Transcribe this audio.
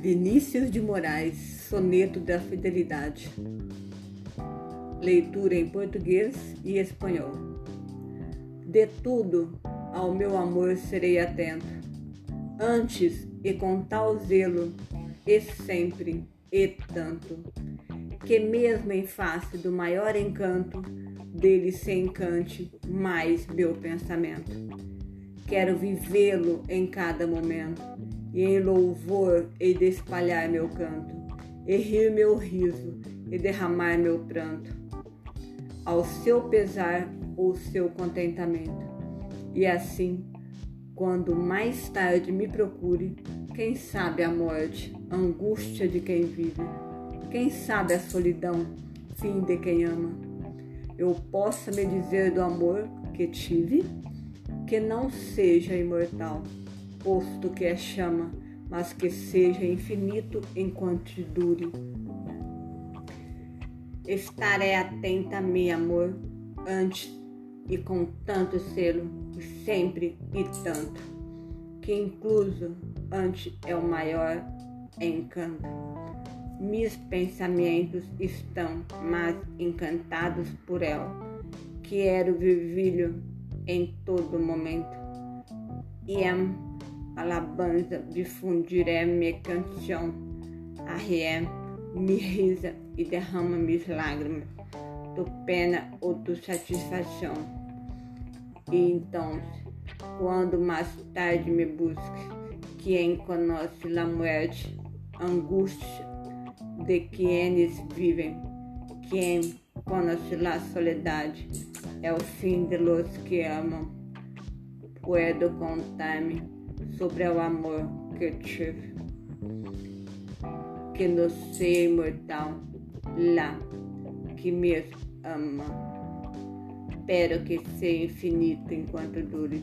Vinícius de Moraes, Soneto da Fidelidade. Leitura em português e espanhol. De tudo ao meu amor serei atento, antes e com tal zelo, e sempre e tanto, que mesmo em face do maior encanto, dele se encante mais meu pensamento. Quero vivê-lo em cada momento, e em louvor e de espalhar meu canto, e rir meu riso, e derramar meu pranto, ao seu pesar ou seu contentamento. E assim, quando mais tarde me procure, quem sabe a morte, a angústia de quem vive, quem sabe a solidão, fim de quem ama, eu possa me dizer do amor que tive, que não seja imortal, posto que é chama, mas que seja infinito enquanto dure. Estarei atenta, meu amor, antes e com tanto selo, sempre e tanto, que incluso antes é o maior encanto. Meus pensamentos estão mais encantados por ela. Quero viver em todo momento. E a alabanza difundiré minha canção. Arrié, me risa e derrama minhas lágrimas, tu pena ou tu satisfação. E então, quando mais tarde me busques, quem conhece a morte, angústia de quienes vivem, quem conhece a soledade, é o fim de los que amam. Puedo contar-me sobre o amor que tive, que no ser imortal, lá que me ama. Espero que seja infinito enquanto dure.